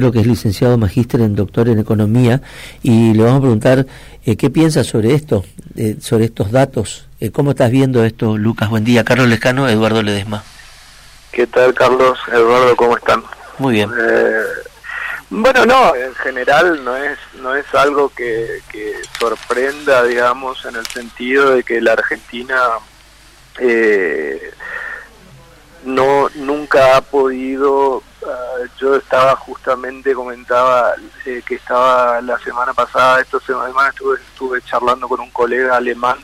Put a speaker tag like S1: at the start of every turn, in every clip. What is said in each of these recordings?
S1: Creo que es licenciado magíster en doctor en economía y le vamos a preguntar eh, qué piensa sobre esto, eh, sobre estos datos. Eh, ¿Cómo estás viendo esto, Lucas? Buen día. Carlos Lescano, Eduardo Ledesma.
S2: ¿Qué tal, Carlos? Eduardo, ¿cómo están?
S1: Muy bien.
S2: bueno, no, en general no es no es algo que, que sorprenda, digamos, en el sentido de que la Argentina no nunca ha podido yo estaba justamente, comentaba eh, que estaba la semana pasada, esta semana estuve, estuve charlando con un colega alemán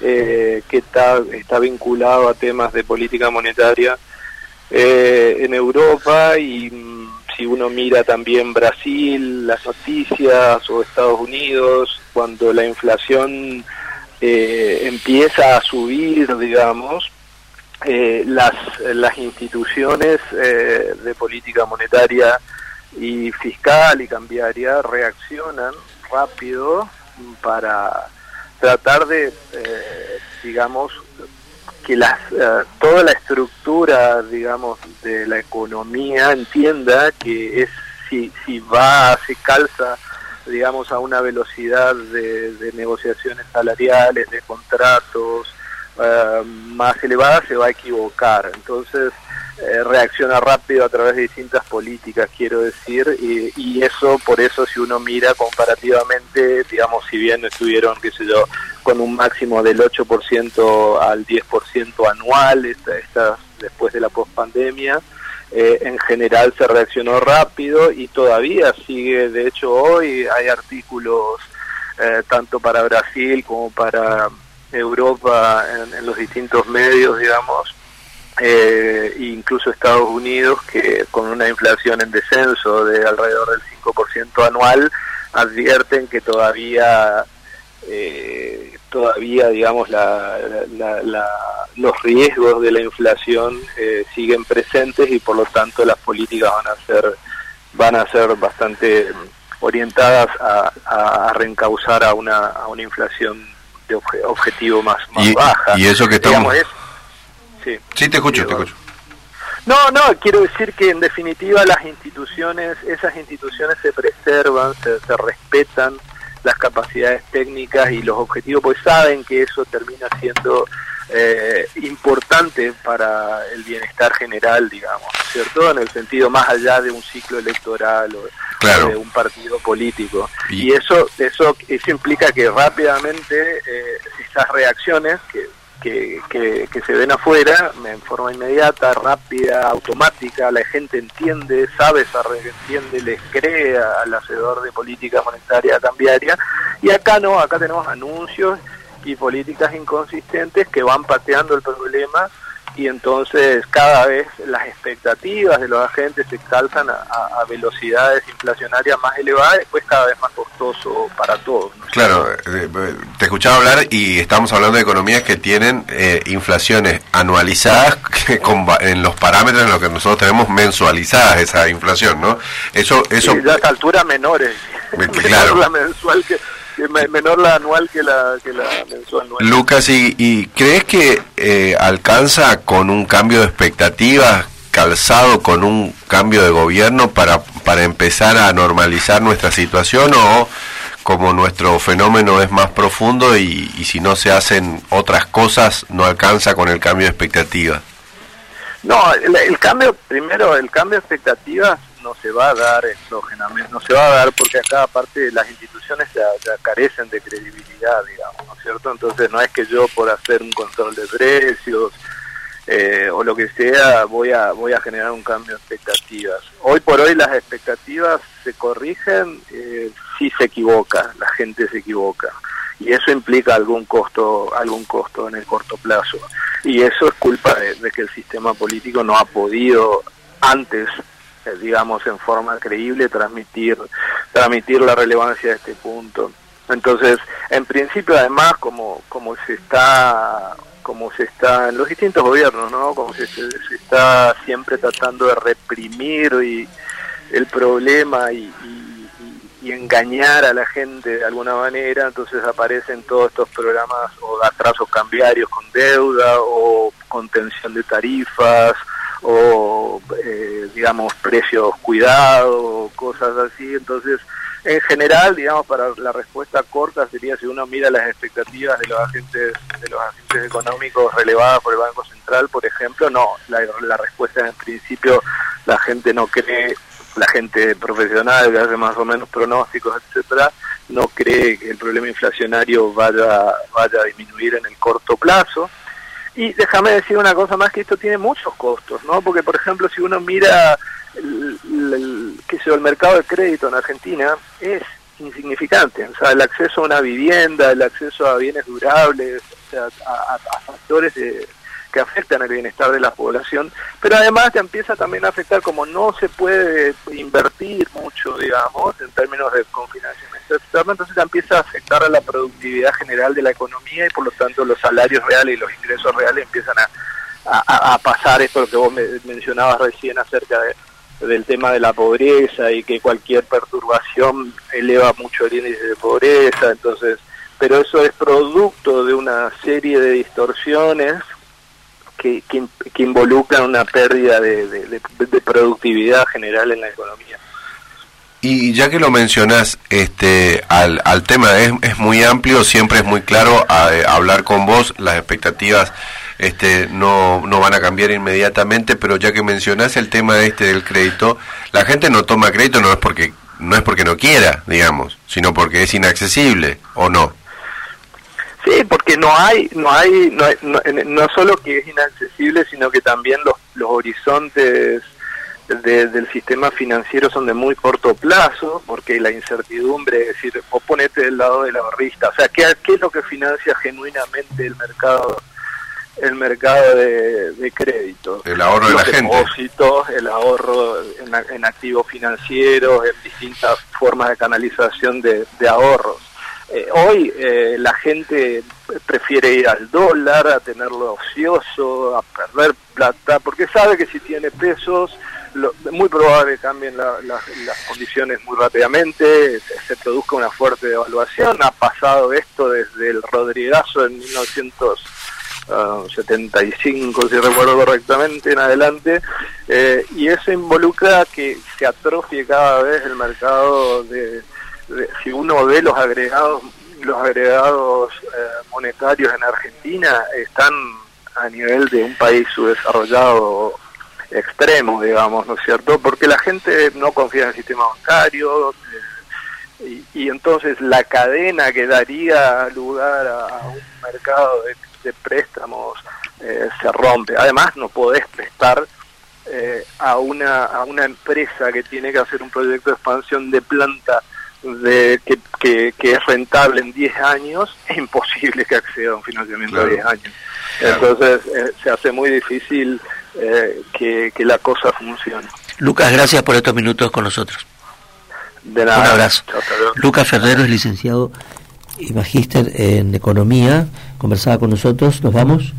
S2: eh, que está, está vinculado a temas de política monetaria eh, en Europa y mm, si uno mira también Brasil, las noticias o Estados Unidos, cuando la inflación empieza a subir, digamos, eh, las, las instituciones eh, de política monetaria y fiscal y cambiaria reaccionan rápido para tratar de, eh, digamos, que las, toda la estructura, digamos, de la economía entienda que es si, si va, se calza, digamos, a una velocidad de, de negociaciones salariales, de contratos, eh, más elevada se va a equivocar. Entonces, eh, reacciona rápido a través de distintas políticas, quiero decir, y, eso, por eso, si uno mira comparativamente, digamos, si bien estuvieron, qué sé yo, con un máximo del 8% al 10% anual, esta, después de la pospandemia, eh, en general se reaccionó rápido y todavía sigue, de hecho hoy hay artículos eh, tanto para Brasil como para Europa en, los distintos medios, digamos, eh, incluso Estados Unidos, que con una inflación en descenso de alrededor del 5% anual, advierten que todavía, eh, todavía digamos, la, los riesgos de la inflación eh, siguen presentes y por lo tanto las políticas van a ser, van a ser bastante orientadas a, a reencauzar a una, a una inflación objetivo más, baja.
S3: Y eso que estamos...
S2: sí,
S3: sí, te escucho, te escucho.
S2: No, no, quiero decir que en definitiva las instituciones, esas instituciones se preservan, se, respetan las capacidades técnicas y los objetivos, pues saben que eso termina siendo eh, importante para el bienestar general, digamos, ¿cierto? En el sentido más allá de un ciclo electoral o, de un partido político. Y, eso, eso, eso implica que rápidamente eh, esas reacciones que, que, que, se ven afuera, en forma inmediata, rápida, automática, la gente entiende, sabe esa entiende, les cree al hacedor de política monetaria cambiaria, y acá no, acá tenemos anuncios y políticas inconsistentes que van pateando el problema y entonces cada vez las expectativas de los agentes se calzan a, velocidades inflacionarias más elevadas y pues cada vez más costoso para todos.
S3: Claro, eh, te escuchaba hablar y estamos hablando de economías que tienen eh, inflaciones anualizadas que en los parámetros en los que nosotros tenemos mensualizadas esa inflación, ¿no? Eso, eso.
S2: Sí, ya a alturas menores.
S3: Claro.
S2: la mensual que menor la anual que la, que la mensual.
S3: Lucas, ¿y, crees que eh, alcanza con un cambio de expectativas, calzado con un cambio de gobierno para, para empezar a normalizar nuestra situación o como nuestro fenómeno es más profundo y, y si no se hacen otras cosas no alcanza con el cambio de expectativas?
S2: No, el, el, cambio, primero, el cambio de expectativas no se va a dar exógenamente, no se va a dar porque acá aparte las instituciones ya, carecen de credibilidad, digamos, ¿no es cierto? Entonces no es que yo por hacer un control de precios eh, o lo que sea voy a voy a generar un cambio de expectativas. Hoy por hoy las expectativas se corrigen eh, si se equivoca, la gente se equivoca y eso implica algún costo algún costo en el corto plazo y eso es culpa de que el sistema político no ha podido antes digamos, en forma creíble transmitir, transmitir la relevancia de este punto. Entonces, en principio, además, como, como se está como se está en los distintos gobiernos, ¿no? Como se, está siempre tratando de reprimir y el problema y, y, engañar a la gente de alguna manera, entonces aparecen todos estos programas o atrasos cambiarios con deuda o contención de tarifas o eh, digamos precios cuidados, cosas así. Entonces, en general, digamos, para la respuesta corta sería si uno mira las expectativas de los agentes de los agentes económicos relevadas por el Banco Central, por ejemplo, no, la, la respuesta en principio la gente no cree, la gente profesional que hace más o menos pronósticos, etcétera, no cree que el problema inflacionario vaya vaya a disminuir en el corto plazo. Y déjame decir una cosa más, que esto tiene muchos costos, ¿no? Porque, por ejemplo, si uno mira el, el, el mercado de crédito en Argentina es insignificante. O sea, el acceso a una vivienda, el acceso a bienes durables, o sea, a, a, factores de, que afectan el bienestar de la población, pero además te empieza también a afectar como no se puede invertir mucho, digamos, en términos de confinanciamiento externo, entonces empieza a afectar a la productividad general de la economía y por lo tanto los salarios reales y los ingresos reales empiezan a, a, a pasar esto que vos me mencionabas recién acerca de del tema de la pobreza y que cualquier perturbación eleva mucho el índice de pobreza, entonces, pero eso es producto de una serie de distorsiones que, involucran una pérdida de, productividad general en la economía.
S3: Y ya que lo mencionas, este, al, al tema es, muy amplio, siempre es muy claro a, a hablar con vos, las expectativas este, no, no van a cambiar inmediatamente, pero ya que mencionás el tema este del crédito, la gente no toma crédito no es porque no es porque no quiera, digamos, sino porque es inaccesible o no.
S2: Sí, porque no hay, no hay, no, no, no solo que es inaccesible, sino que también los, los horizontes de, del sistema financiero son de muy corto plazo, porque la incertidumbre, es decir, vos ponete del lado del ahorrista, o sea, ¿qué, ¿qué es lo que financia genuinamente el mercado el mercado de, de crédito.
S3: El ahorro de la gente.
S2: el ahorro en, en, activos financieros, en distintas formas de canalización de, de ahorros. Eh, hoy eh, la gente prefiere ir al dólar, a tenerlo ocioso, a perder plata, porque sabe que si tiene pesos, lo, muy probable cambien la, la, las condiciones muy rápidamente, se, se, produzca una fuerte devaluación. Ha pasado esto desde el Rodrigazo en 1900 uh, 75, si recuerdo correctamente, en adelante, eh, y eso involucra que se atrofie cada vez el mercado de si uno ve los agregados los agregados eh, monetarios en Argentina están a nivel de un país subdesarrollado extremo, digamos, ¿no es cierto? Porque la gente no confía en el sistema bancario eh, y, y, entonces la cadena que daría lugar a, un mercado de de préstamos eh, se rompe. Además, no podés prestar eh, a, una, a una empresa que tiene que hacer un proyecto de expansión de planta de que, que, que es rentable en 10 años, es imposible que acceda a un financiamiento claro. de 10 años. Claro. Entonces, eh, se hace muy difícil eh, que, que la cosa funcione.
S1: Lucas, gracias por estos minutos con nosotros.
S2: De nada.
S1: Un abrazo. Lucas Ferrero es licenciado y magíster en economía, conversaba con nosotros, nos vamos.